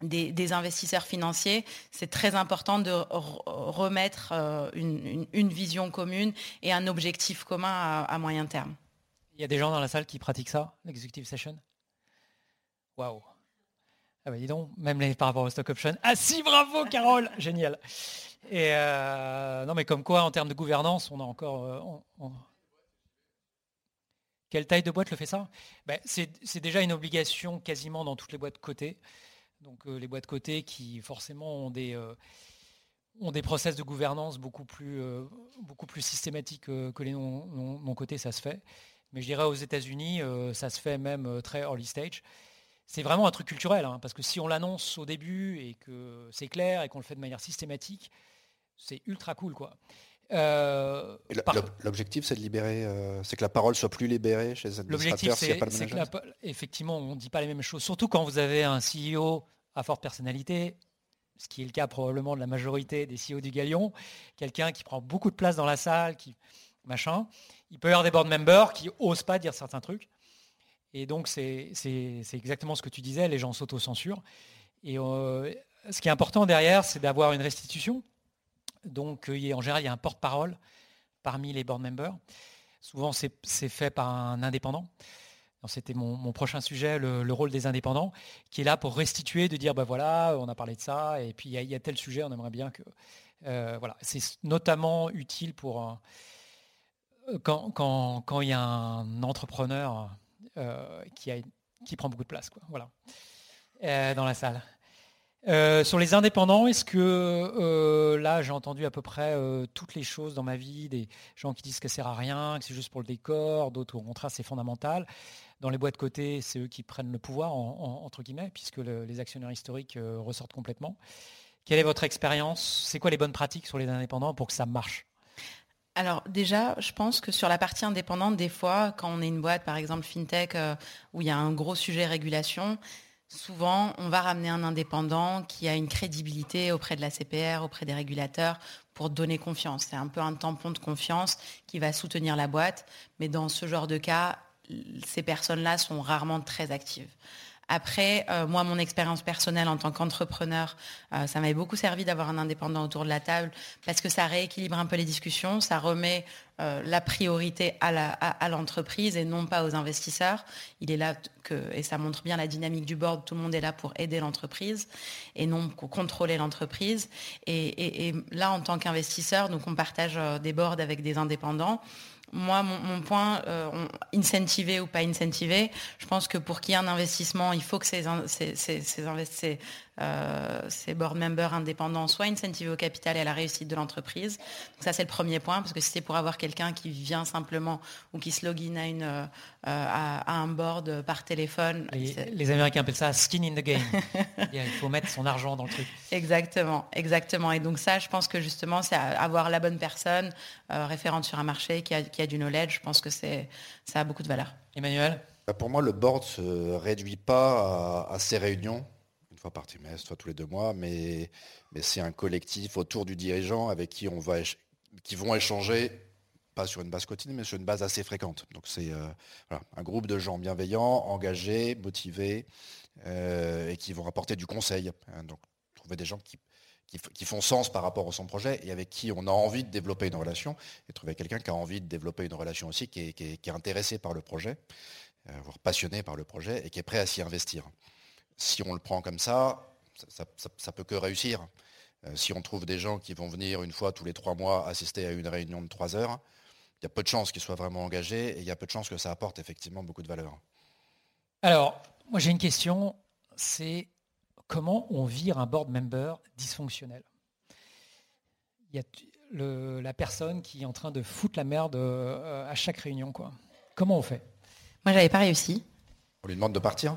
E: des, investisseurs financiers, c'est très important de remettre une, vision commune et un objectif commun à, à, moyen terme.
D: Il y a des gens dans la salle qui pratiquent ça, l'executive session? Waouh ah bah dis donc, même les, par rapport au stock option. Ah si, bravo Carole <laughs> Génial. Et euh, non mais comme quoi, en termes de gouvernance, on a encore... Euh, on, on... Quelle taille de boîte le fait ça? Ben, C'est déjà une obligation quasiment dans toutes les boîtes cotées. Donc euh, les boîtes cotées qui forcément ont des, ont des process de gouvernance beaucoup plus, beaucoup plus systématiques que les non, non, non, cotés, ça se fait. Mais je dirais aux États-Unis, ça se fait même très early stage c'est vraiment un truc culturel, hein, parce que si on l'annonce au début et que c'est clair et qu'on le fait de manière systématique, c'est ultra cool, quoi.
F: Euh, par... L'objectif, c'est de libérer, euh, c'est que la parole soit plus libérée chez les administrateurs s'il n'y a pas le
D: la, Effectivement, on ne dit pas les mêmes choses, surtout quand vous avez un CEO à forte personnalité, ce qui est le cas probablement de la majorité des CEO du Galion, quelqu'un qui prend beaucoup de place dans la salle, qui machin. Il peut y avoir des board members qui osent pas dire certains trucs. Et donc, c'est exactement ce que tu disais, les gens s'autocensurent. Et euh, ce qui est important derrière, c'est d'avoir une restitution. Donc, euh, en général, il y a un porte-parole parmi les board members. Souvent, c'est fait par un indépendant. C'était mon, mon, prochain sujet, le, le, rôle des indépendants, qui est là pour restituer, de dire, ben voilà, on a parlé de ça, et puis il y, a tel sujet, on aimerait bien que... Euh, voilà, c'est notamment utile pour... Quand, quand, quand, il y a un entrepreneur qui, a, qui, prend beaucoup de place. Voilà, euh, dans la salle. Euh, sur les indépendants, est-ce que euh, là j'ai entendu à peu près euh, toutes les choses dans ma vie, des gens qui disent que ça sert à rien, que c'est juste pour le décor, d'autres au contraire c'est fondamental. Dans les boîtes côté, c'est eux qui prennent le pouvoir entre guillemets, puisque les actionnaires historiques ressortent complètement. Quelle est votre expérience? C'est quoi les bonnes pratiques sur les indépendants pour que ça marche?
E: Alors déjà, je pense que sur la partie indépendante, des fois, quand on est une boîte, par exemple FinTech, où il y a un gros sujet régulation, Souvent, on va ramener un indépendant qui a une crédibilité auprès de la CPR, auprès des régulateurs, pour donner confiance. C'est un peu un tampon de confiance qui va soutenir la boîte. Mais dans ce genre de cas, ces personnes-là sont rarement très actives. Après, euh, moi, mon expérience personnelle en tant qu'entrepreneur, euh, ça m'avait beaucoup servi d'avoir un indépendant autour de la table parce que ça rééquilibre un peu les discussions, ça remet euh, la priorité à l'entreprise et non pas aux investisseurs. Il est là que, et ça montre bien la dynamique du board, tout le monde est là pour aider l'entreprise et non pour contrôler l'entreprise. Et, là, en tant qu'investisseur, donc on partage des boards avec des indépendants moi, mon, point, euh, incentivé ou pas incentivé, je pense que pour qu'il y ait un investissement, il faut que ces, ces, ces, euh, ces board members indépendants soient incentivés au capital et à la réussite de l'entreprise. ça, c'est le premier point, parce que si c'est pour avoir quelqu'un qui vient simplement ou qui se login à, une, euh, à, un board par téléphone.
D: Les, Américains appellent ça skin in the game. <laughs> il faut mettre son argent dans le truc.
E: Exactement, exactement. Et donc ça, je pense que justement, c'est avoir la bonne personne euh, référente sur un marché qui a, qui a du knowledge. Je pense que ça a beaucoup de valeur.
D: Emmanuel?
F: Bah, pour moi, le board ne se réduit pas à, à ces réunions fois par trimestre, soit tous les deux mois, mais, c'est un collectif autour du dirigeant avec qui on va qui vont échanger, pas sur une base quotidienne, mais sur une base assez fréquente. Donc c'est euh, un groupe de gens bienveillants, engagés, motivés, euh, et qui vont apporter du conseil. Hein. donc trouver des gens qui, font sens par rapport à son projet et avec qui on a envie de développer une relation, et trouver quelqu'un qui a envie de développer une relation aussi, qui est, qui est, intéressé par le projet, euh, voire passionné par le projet, et qui est prêt à s'y investir si on le prend comme ça, ça, ne peut que réussir. Euh, si on trouve des gens qui vont venir une fois tous les trois mois assister à une réunion de trois heures, il y a peu de chances qu'ils soient vraiment engagés et il y a peu de chances que ça apporte effectivement beaucoup de valeur.
D: Alors, moi j'ai une question, c'est comment on vire un board member dysfonctionnel? Il y a la personne qui est en train de foutre la merde euh, à chaque réunion. Quoi. Comment on fait?
E: Moi j'avais pas réussi.
F: On lui demande de partir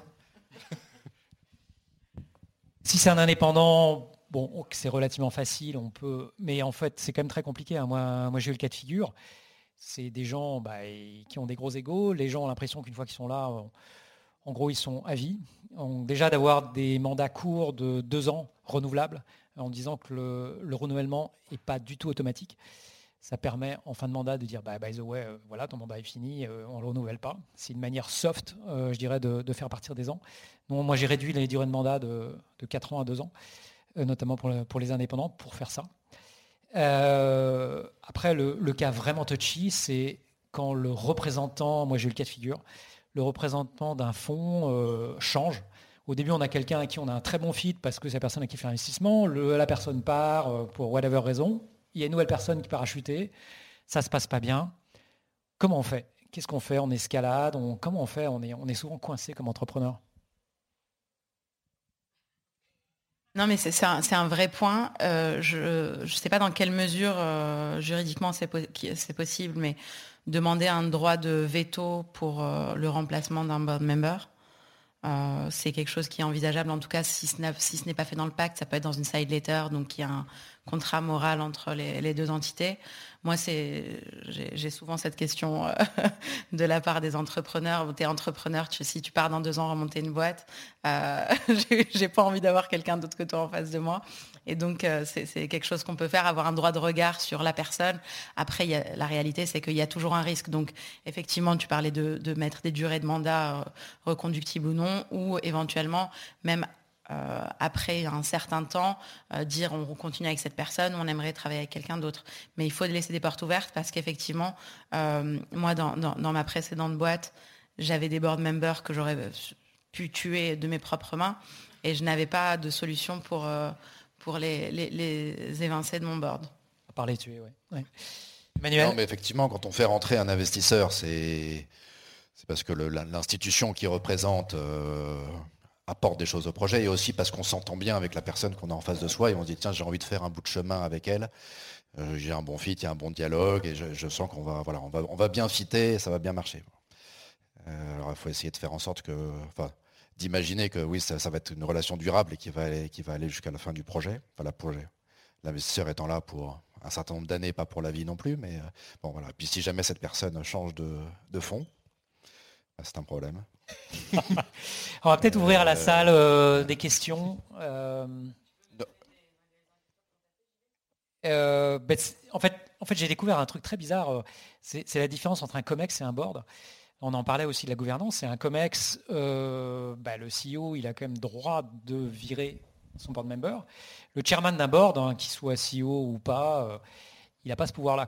D: c'est un indépendant, bon, c'est relativement facile, on peut, mais en fait, c'est quand même très compliqué. Hein. Moi, j'ai eu le cas de figure. C'est des gens bah, qui ont des gros égaux. Les gens ont l'impression qu'une fois qu'ils sont là, en gros, ils sont à vie. déjà d'avoir des mandats courts de deux ans renouvelables, en disant que le, renouvellement n'est pas du tout automatique. Ça permet en fin de mandat de dire, bah, by the way, euh, voilà, ton mandat est fini, euh, on ne le renouvelle pas. C'est une manière soft, euh, je dirais, de, faire partir des ans moi, j'ai réduit les durées de mandat de, 4 ans à 2 ans, notamment pour, les indépendants, pour faire ça. Après, le, cas vraiment touchy, c'est quand le représentant, moi j'ai eu le cas de figure, le représentant d'un fonds change. Au début, on a quelqu'un à qui on a un très bon fit parce que c'est la personne à qui fait l'investissement. La personne part pour whatever raison. Il y a une nouvelle personne qui part acheter. Ça se passe pas bien. Comment on fait? Qu'est-ce qu'on fait? On escalade Comment on fait? On est, on est souvent coincé comme entrepreneur.
E: Non, mais c'est un, vrai point. Euh, je ne sais pas dans quelle mesure euh, juridiquement c'est possible, mais demander un droit de veto pour euh, le remplacement d'un board member, c'est quelque chose qui est envisageable. En tout cas, si ce n'est pas fait dans le pacte, ça peut être dans une side letter, donc il y a un contrat moral entre les deux entités. Moi, j'ai souvent cette question euh, <laughs> de la part des entrepreneurs. Tu es entrepreneur, si tu pars dans deux ans remonter une boîte, euh, <laughs> j'ai pas envie d'avoir quelqu'un d'autre que toi en face de moi. Et donc, euh, c'est quelque chose qu'on peut faire, avoir un droit de regard sur la personne. Après, la réalité, c'est qu'il y a toujours un risque. Donc, effectivement, tu parlais de, mettre des durées de mandat reconductibles ou non, ou éventuellement même euh, après un certain temps, euh, dire on continue avec cette personne, on aimerait travailler avec quelqu'un d'autre. Mais il faut laisser des portes ouvertes parce qu'effectivement, euh, moi, dans, ma précédente boîte, j'avais des board members que j'aurais pu tuer de mes propres mains et je n'avais pas de solution pour, pour les, les, évincer de mon board.
D: À part les tuer, oui.
F: Emmanuel Non, mais effectivement, quand on fait rentrer un investisseur, c'est parce que l'institution qui représente apporte des choses au projet et aussi parce qu'on s'entend bien avec la personne qu'on a en face de soi et on se dit tiens j'ai envie de faire un bout de chemin avec elle. Euh, j'ai un bon fit, il y a un bon dialogue et je, sens qu'on va, voilà, on va, on va bien fitter et ça va bien marcher. Euh, alors il faut essayer de faire en sorte que, enfin, d'imaginer que oui, ça, va être une relation durable et qui va aller, qui va aller jusqu'à la fin du projet. Enfin, la projet. L'investisseur étant là pour un certain nombre d'années, pas pour la vie non plus, mais euh, bon voilà. Puis si jamais cette personne change de, de fond, bah, c'est un problème. <laughs>
D: On va peut-être ouvrir à la salle des questions. Euh, ben, en fait, en fait j'ai découvert un truc très bizarre. Euh, c'est la différence entre un COMEX et un board. On en parlait aussi de la gouvernance. C'est un COMEX, euh, ben, le CEO, il a quand même droit de virer son board member. Le chairman d'un board, hein, qu'il soit CEO ou pas, il n'a pas ce pouvoir-là.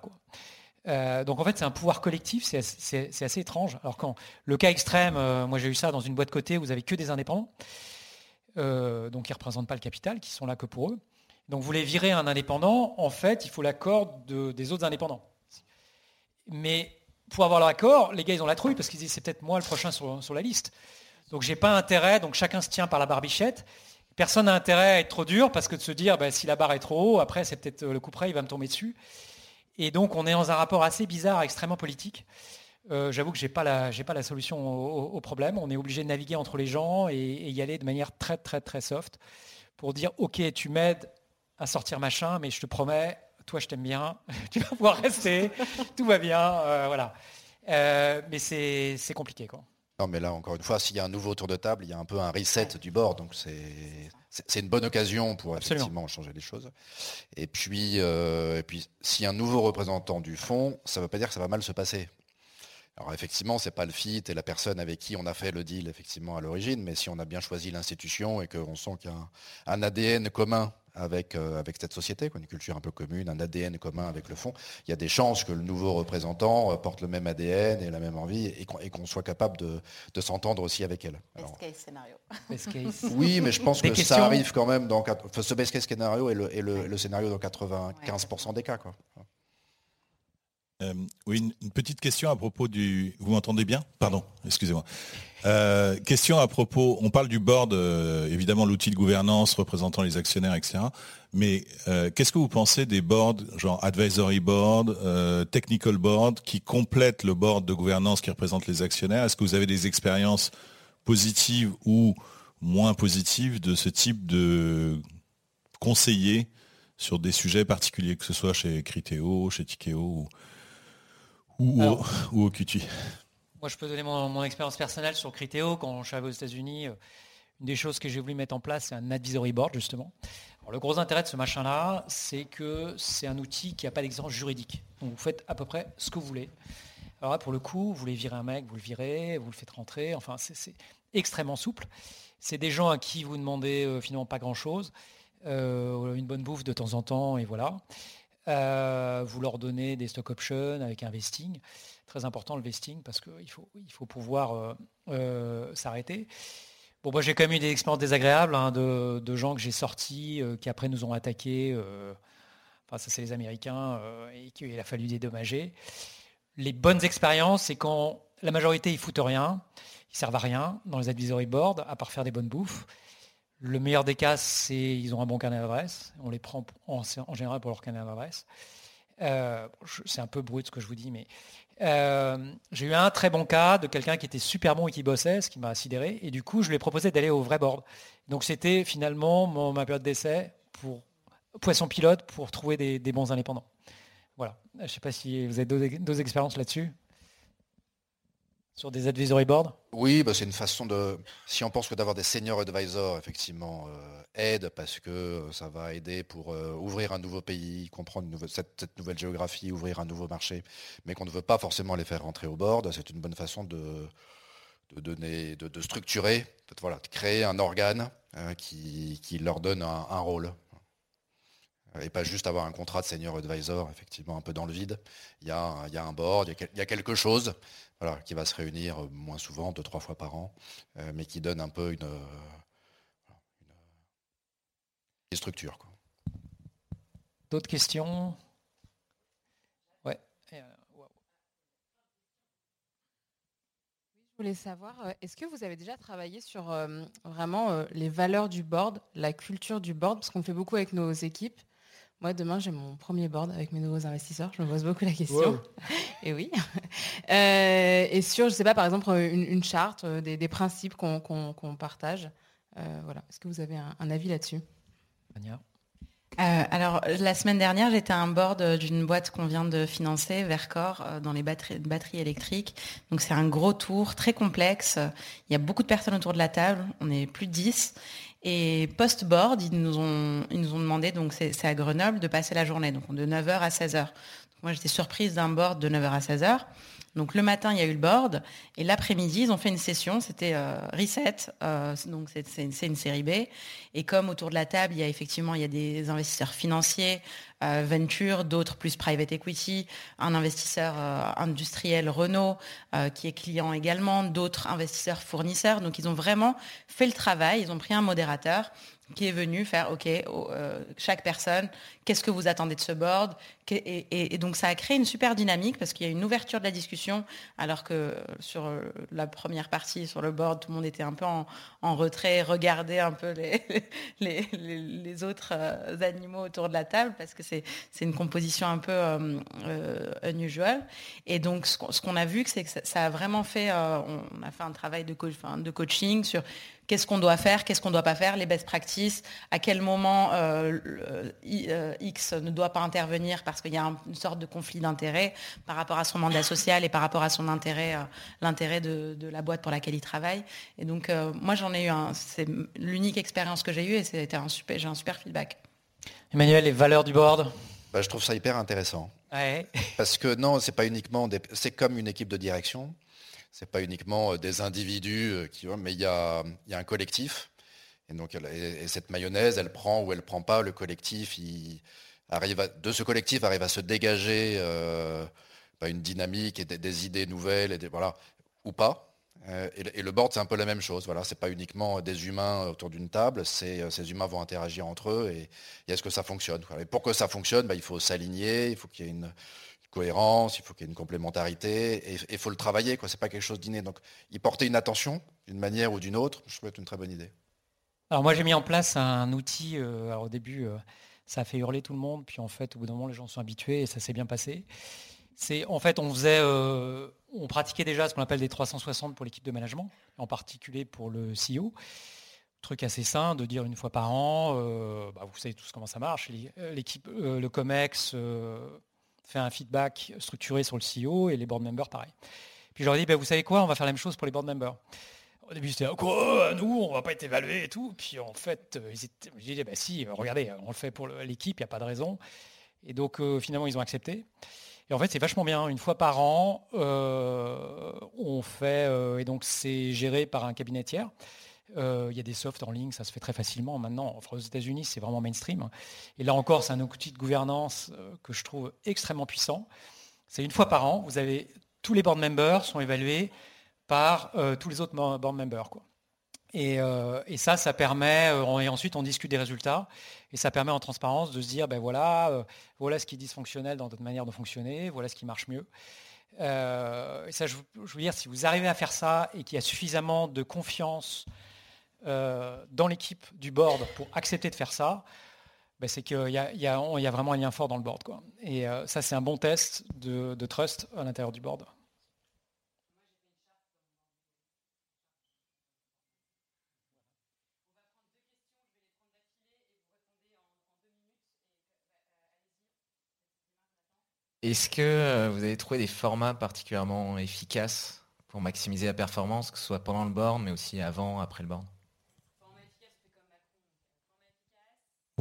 D: donc en fait, c'est un pouvoir collectif, c'est assez, étrange. Alors quand le cas extrême, moi j'ai eu ça dans une boîte côté, vous avez que des indépendants, donc qui ne représentent pas le capital, qui sont là que pour eux. Donc vous voulez virer un indépendant, en fait, il faut l'accord des autres indépendants. Mais pour avoir l'accord, les gars, ils ont la trouille parce qu'ils disent c'est peut-être moi le prochain sur, la liste. Donc j'ai pas intérêt, donc chacun se tient par la barbichette. Personne n'a intérêt à être trop dur parce que de se dire bah, si la barre est trop haut, après c'est peut-être le coup près, il va me tomber dessus. Et donc on est dans un rapport assez bizarre, extrêmement politique. Euh, j'avoue que je n'ai pas, la, pas la solution au, problème. On est obligé de naviguer entre les gens et, et, y aller de manière très très très soft pour dire ok tu m'aides à sortir machin, mais je te promets, toi je t'aime bien, <laughs> tu vas pouvoir rester, tout va bien, euh, voilà. Euh, mais c'est compliqué quoi.
F: Non, mais là, encore une fois, s'il y a un nouveau tour de table, il y a un peu un reset du bord, donc c'est une bonne occasion pour effectivement changer les choses. Et puis, euh, et puis, s'il y a un nouveau représentant du fonds, ça ne veut pas dire que ça va mal se passer. Alors effectivement, c'est pas le fit et la personne avec qui on a fait le deal effectivement à l'origine, mais si on a bien choisi l'institution et qu'on sent qu'il y a un ADN commun avec, euh, avec cette société, une culture un peu commune, un ADN commun avec le fond, il y a des chances que le nouveau représentant euh, porte le même ADN et la même envie et qu'on soit capable de, de s'entendre aussi avec elle.
E: best case scénario. <laughs>
F: Oui, mais je pense que ça arrive quand même dans ce best case scénario est le, le, le scénario dans 95% des cas. Quoi.
G: Euh, oui, une, petite question à propos du. Vous m'entendez bien? Pardon, excusez-moi. Euh, question à propos. On parle du board, euh, évidemment l'outil de gouvernance représentant les actionnaires, etc. Mais qu'est-ce que vous pensez des boards, genre advisory board, technical board, qui complètent le board de gouvernance qui représente les actionnaires? Est-ce que vous avez des expériences positives ou moins positives de ce type de conseiller sur des sujets particuliers, que ce soit chez Criteo, chez Tikeo ou ou, au, QT
D: Moi, je peux donner mon, expérience personnelle sur Criteo. Quand je suis arrivé aux États-Unis, euh, une des choses que j'ai voulu mettre en place, c'est un advisory board, justement. le gros intérêt de ce machin-là, c'est que c'est un outil qui n'a pas d'exigence juridique. Donc, vous faites à peu près ce que vous voulez. Alors là, pour le coup, vous voulez virer un mec, vous le virez, vous le faites rentrer. Enfin, c'est extrêmement souple. C'est des gens à qui vous demandez euh, finalement pas grand-chose. Euh, une bonne bouffe de temps en temps, et voilà. Euh, vous leur donnez des stock options avec un vesting. Très important le vesting parce qu'il faut, il faut pouvoir euh, euh, s'arrêter. Bon, moi j'ai quand même eu des expériences désagréables hein, de, gens que j'ai sortis qui après nous ont attaqués. enfin, ça c'est les Américains et qu'il a fallu dédommager. Les bonnes expériences, c'est quand la majorité ils foutent rien, ils servent à rien dans les advisory boards à part faire des bonnes bouffes. Le meilleur des cas, c'est ils ont un bon carnet d'adresse. On les prend en, général pour leur carnet d'adresse. Euh, c'est un peu brut ce que je vous dis, mais euh, j'ai eu un très bon cas de quelqu'un qui était super bon et qui bossait, ce qui m'a sidéré. Et du coup, je lui ai proposé d'aller au vrai board. Donc c'était finalement ma période d'essai pour poisson pilote pour trouver des, bons indépendants. Voilà. Je ne sais pas si vous avez deux expériences là-dessus. Sur des advisory boards?
F: Oui, bah, c'est une façon de. Si on pense que d'avoir des senior advisors, effectivement, euh, aide parce que euh, ça va aider pour euh, ouvrir un nouveau pays, comprendre cette, nouvelle géographie, ouvrir un nouveau marché, mais qu'on ne veut pas forcément les faire rentrer au board, c'est une bonne façon de, donner, de, structurer, voilà, de créer un organe qui, leur donne un, rôle. Et pas juste avoir un contrat de senior advisor, effectivement, un peu dans le vide. Il y a, un board, il y a quelque chose qui va se réunir euh, moins souvent, deux, trois fois par an, euh, mais qui donne un peu une, euh, structure.
D: D'autres questions?
E: Je
H: voulais savoir, est-ce que vous avez déjà travaillé sur euh, vraiment euh, les valeurs du board, la culture du board, parce qu'on fait beaucoup avec nos équipes. Moi, demain, j'ai mon premier board avec mes nouveaux investisseurs. Je me pose beaucoup la question. <laughs> et oui. <laughs> et sur, je sais pas, par exemple, une, charte, des, principes qu'on partage. voilà. Est-ce que vous avez un, un avis là-dessus?
E: Euh, alors, la semaine dernière, j'étais à un board d'une boîte qu'on vient de financer, Vercor, euh, dans les batteries, batteries électriques. Donc, c'est un gros tour, très complexe. Il y a beaucoup de personnes autour de la table. On est plus de 10. Et post-board, ils nous ont, ils nous ont demandé, donc c'est à Grenoble, de passer la journée, donc de 9h à 16h. moi, j'étais surprise d'un board de 9h à 16h. Donc le matin, il y a eu le board, et l'après-midi, ils ont fait une session, c'était euh, Reset, euh, donc c'est une, série B. Et comme autour de la table, il y a effectivement il y a des investisseurs financiers, euh, venture, d'autres plus private equity, un investisseur industriel Renault qui est client également, d'autres investisseurs fournisseurs. Donc ils ont vraiment fait le travail, ils ont pris un modérateur qui est venu faire, OK, euh, chaque personne, qu'est-ce que vous attendez de ce board? Et, donc ça a créé une super dynamique parce qu'il y a une ouverture de la discussion, alors que sur la première partie, sur le board, tout le monde était un peu en, retrait, regardait un peu <laughs> les, les, autres euh, animaux autour de la table parce que c'est une composition un peu euh, unusual. Et donc ce qu'on a vu, c'est que ça, a vraiment fait, on a fait un travail de coaching sur qu'est-ce qu'on doit faire, qu'est-ce qu'on ne doit pas faire, les best practices, à quel moment euh, euh, X ne doit pas intervenir parce qu'il y a une sorte de conflit d'intérêt par rapport à son mandat social et par rapport à son intérêt, euh, l'intérêt de, la boîte pour laquelle il travaille. Et donc moi j'en ai eu un, c'est l'unique expérience que j'ai eue et c'était un super, j'ai un super feedback.
D: Emmanuel, les valeurs du board?
F: Bah, Je trouve ça hyper intéressant. Parce que non, c'est pas uniquement c'est comme une équipe de direction c'est pas uniquement euh, des individus euh, qui mais il y a, un collectif. Et donc, cette mayonnaise, elle prend ou elle prend pas. Le collectif, il arrive de ce collectif arrive à se dégager euh, bah, une dynamique et des, idées nouvelles, et voilà, ou pas. et, le board, c'est un peu la même chose. Voilà, c'est pas uniquement des humains autour d'une table. Ces humains vont interagir entre eux et, est-ce que ça fonctionne Et pour que ça fonctionne, bah, il faut s'aligner, il faut qu'il y ait une cohérence, il faut qu'il y ait une complémentarité, et il faut le travailler, quoi. C'est pas quelque chose d'inné. Donc, y porter une attention, d'une manière ou d'une autre, je trouve être une très bonne idée.
D: Alors moi, j'ai mis en place un outil. Euh, alors au début, euh, ça a fait hurler tout le monde, puis en fait, au bout d'un moment, les gens sont habitués et ça s'est bien passé. En fait, on faisait, euh, on pratiquait déjà ce qu'on appelle des 360 pour l'équipe de management, en particulier pour le CEO truc assez sain de dire une fois par an, bah, vous savez tous comment ça marche, l'équipe, le COMEX, fait un feedback structuré sur le CEO et les board members pareil. Puis je leur ai dit, bah, vous savez quoi, on va faire la même chose pour les board members. Au début, c'était quoi Nous, on va pas être évalués et tout. Puis en fait, euh, ils étaient, disais, bah, si, regardez, on le fait pour l'équipe, il n'y a pas de raison. Et donc euh, finalement, ils ont accepté. Et en fait, c'est vachement bien. Une fois par an, euh, on fait, et donc c'est géré par un cabinet tiers. Euh, il y a des softs en ligne, ça se fait très facilement maintenant. Aux États-Unis, c'est vraiment mainstream. Et là encore, c'est un outil de gouvernance euh, que je trouve extrêmement puissant. C'est une fois par an, vous avez tous les board members sont évalués par euh, tous les autres board members. Et, ça, ça permet, et ensuite on discute des résultats, et ça permet en transparence de se dire, ben voilà, voilà ce qui est dysfonctionnel dans notre manière de fonctionner, voilà ce qui marche mieux. et ça, je, veux dire, si vous arrivez à faire ça et qu'il y a suffisamment de confiance euh, dans l'équipe du board pour accepter de faire ça, ben, c'est qu'il y, a, vraiment un lien fort dans le board. Quoi. Et euh, ça, c'est un bon test de, trust à l'intérieur du board.
I: Est-ce que euh, vous avez trouvé des formats particulièrement efficaces pour maximiser la performance, que ce soit pendant le board, mais aussi avant, après le board?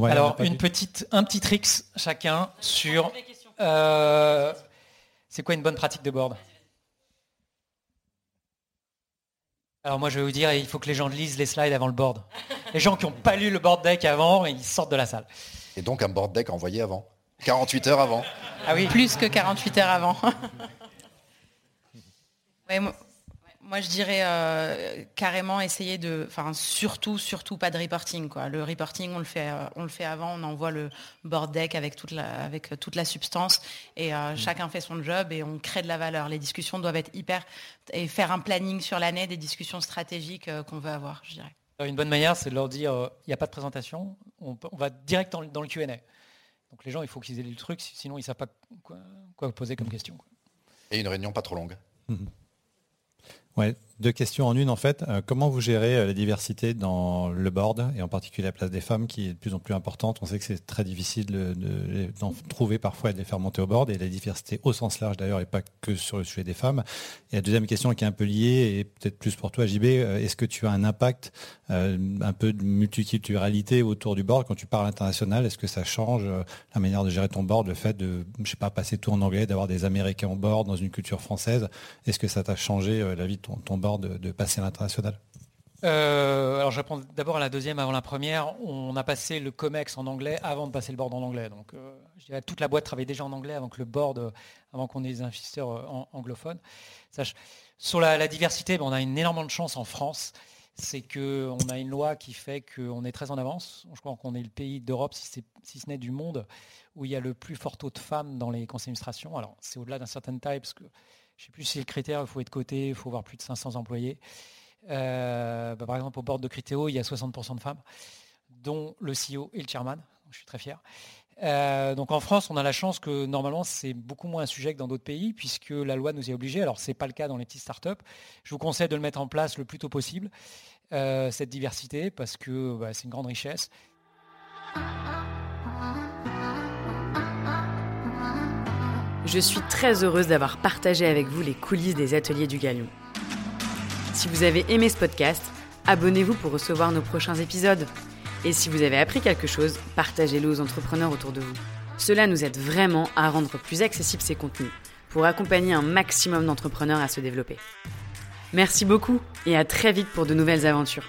D: Alors, une petite, un petit tricks chacun sur... Euh, c'est quoi une bonne pratique de board? Alors moi je vais vous dire, il faut que les gens lisent les slides avant le board. Les gens qui n'ont pas lu le board deck avant, ils sortent de la salle.
F: Et donc un board deck envoyé avant 48 heures avant
E: Ah oui Plus que 48 heures avant. <laughs> Moi, je dirais euh, carrément essayer de, enfin surtout, surtout pas de reporting quoi. Le reporting, on le fait, euh, on le fait avant, on envoie le board deck avec toute la, avec toute la substance et euh, chacun fait son job et on crée de la valeur. Les discussions doivent être hyper et faire un planning sur l'année des discussions stratégiques qu'on veut avoir, je dirais.
D: Une bonne manière, c'est de leur dire, il n'y a pas de présentation, on, va direct dans, le Q&A. Donc les gens, il faut qu'ils aient lu le truc, sinon ils ne savent pas quoi, poser comme question.
F: Et une réunion pas trop longue.
J: Mhm. Ouais, deux questions en une en fait. Euh, comment vous gérez euh, la diversité dans le board et en particulier la place des femmes qui est de plus en plus importante? On sait que c'est très difficile d'en trouver parfois et de les faire monter au board et la diversité au sens large d'ailleurs et pas que sur le sujet des femmes. Et la deuxième question qui est un peu liée et peut-être plus pour toi JB, euh, est-ce que tu as un impact un peu de multiculturalité autour du board? Quand tu parles international Est-ce que ça change la manière de gérer ton board, le fait de, je sais pas, passer tout en anglais, d'avoir des Américains au board dans une culture française? Est-ce que ça t'a changé la vie de ton board de, passer à l'international?
D: Euh, alors je réponds d'abord à la deuxième avant la première. On a passé le COMEX en anglais avant de passer le board en anglais. Donc euh, je dirais toute la boîte travaillait déjà en anglais avant que le board, euh, avant qu'on ait des investisseurs anglophones. sur la, diversité, ben, on a une énorme chance en France. C'est qu'on a une loi qui fait qu'on est très en avance. Je crois qu'on est le pays d'Europe, si, ce n'est du monde, où il y a le plus fort taux de femmes dans les conseils d'administration. Alors c'est au-delà d'un certain taille, parce que je ne sais plus si le critère, il faut être coté, il faut avoir plus de 500 employés. Euh, bah, par exemple, au board de Critéo, il y a 60% de femmes, dont le CEO et le chairman. Je suis très fier. Euh, donc en France, on a la chance que normalement, c'est beaucoup moins un sujet que dans d'autres pays, puisque la loi nous y a obligés. Alors, ce n'est pas le cas dans les petites startups. Je vous conseille de le mettre en place le plus tôt possible, euh, cette diversité, parce que bah, c'est une grande richesse.
C: Je suis très heureuse d'avoir partagé avec vous les coulisses des ateliers du Galion. Si vous avez aimé ce podcast, abonnez-vous pour recevoir nos prochains épisodes. Et si vous avez appris quelque chose, partagez-le aux entrepreneurs autour de vous. Cela nous aide vraiment à rendre plus accessibles ces contenus pour accompagner un maximum d'entrepreneurs à se développer. Merci beaucoup et à très vite pour de nouvelles aventures.